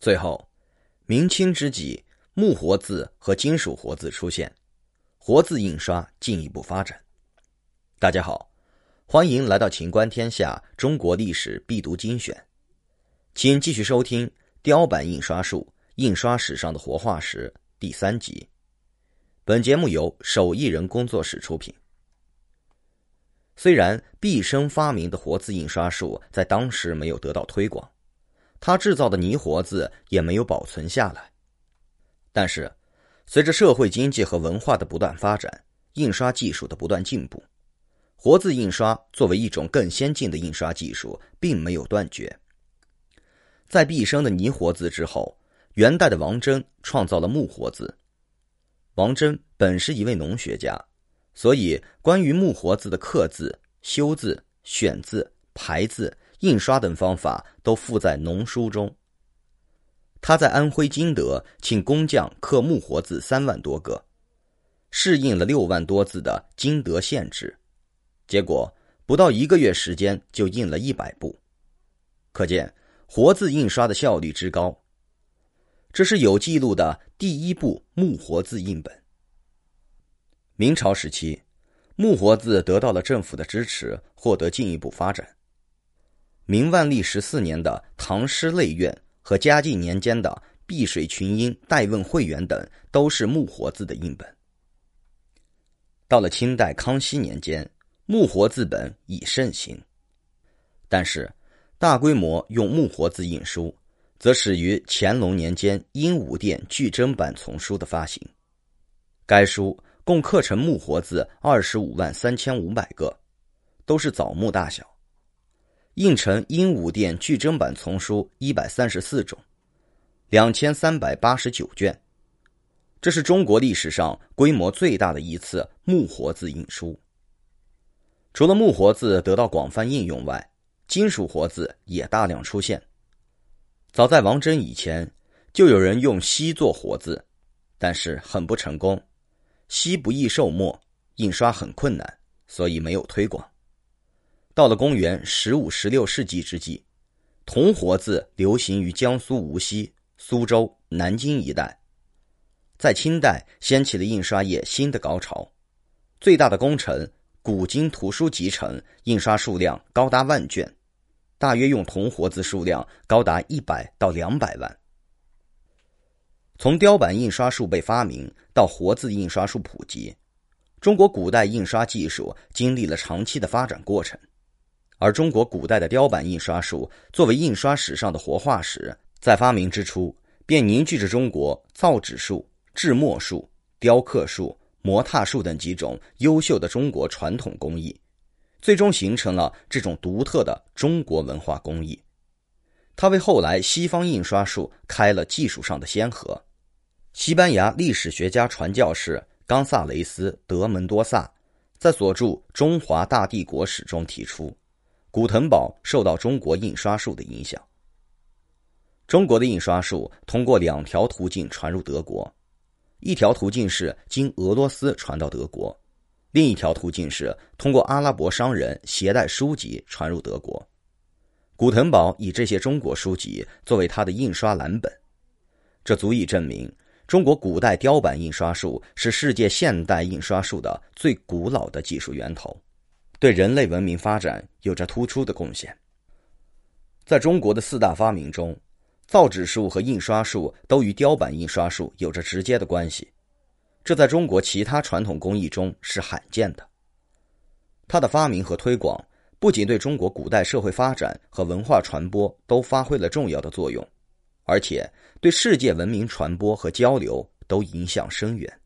最后，明清之际，木活字和金属活字出现，活字印刷进一步发展。大家好，欢迎来到秦观天下中国历史必读精选，请继续收听雕版印刷术印刷史上的活化石第三集。本节目由手艺人工作室出品。虽然毕生发明的活字印刷术在当时没有得到推广。他制造的泥活字也没有保存下来，但是，随着社会经济和文化的不断发展，印刷技术的不断进步，活字印刷作为一种更先进的印刷技术，并没有断绝。在毕生的泥活字之后，元代的王祯创造了木活字。王祯本是一位农学家，所以关于木活字的刻字、修字、选字、排字。印刷等方法都附在农书中。他在安徽金德请工匠刻木活字三万多个，试印了六万多字的金德县志，结果不到一个月时间就印了一百部，可见活字印刷的效率之高。这是有记录的第一部木活字印本。明朝时期，木活字得到了政府的支持，获得进一步发展。明万历十四年的《唐诗类苑》和嘉靖年间的《碧水群英代问会员》等都是木活字的印本。到了清代康熙年间，木活字本已盛行，但是大规模用木活字印书，则始于乾隆年间鹦鹉殿巨珍版丛书的发行。该书共刻成木活字二十五万三千五百个，都是枣木大小。印成鹦鹉殿巨珍版丛书一百三十四种，两千三百八十九卷，这是中国历史上规模最大的一次木活字印书。除了木活字得到广泛应用外，金属活字也大量出现。早在王祯以前，就有人用锡做活字，但是很不成功。锡不易受墨，印刷很困难，所以没有推广。到了公元十五、十六世纪之际，铜活字流行于江苏无锡、苏州、南京一带，在清代掀起了印刷业新的高潮。最大的工程——古今图书集成，印刷数量高达万卷，大约用铜活字数量高达一百到两百万。从雕版印刷术被发明到活字印刷术普及，中国古代印刷技术经历了长期的发展过程。而中国古代的雕版印刷术作为印刷史上的活化石，在发明之初便凝聚着中国造纸术、制墨术、雕刻术、磨拓术等几种优秀的中国传统工艺，最终形成了这种独特的中国文化工艺。它为后来西方印刷术开了技术上的先河。西班牙历史学家传教士冈萨雷斯·德门多萨在所著《中华大帝国史》中提出。古腾堡受到中国印刷术的影响。中国的印刷术通过两条途径传入德国，一条途径是经俄罗斯传到德国，另一条途径是通过阿拉伯商人携带书籍传入德国。古腾堡以这些中国书籍作为他的印刷蓝本，这足以证明中国古代雕版印刷术是世界现代印刷术的最古老的技术源头。对人类文明发展有着突出的贡献。在中国的四大发明中，造纸术和印刷术都与雕版印刷术有着直接的关系，这在中国其他传统工艺中是罕见的。它的发明和推广不仅对中国古代社会发展和文化传播都发挥了重要的作用，而且对世界文明传播和交流都影响深远。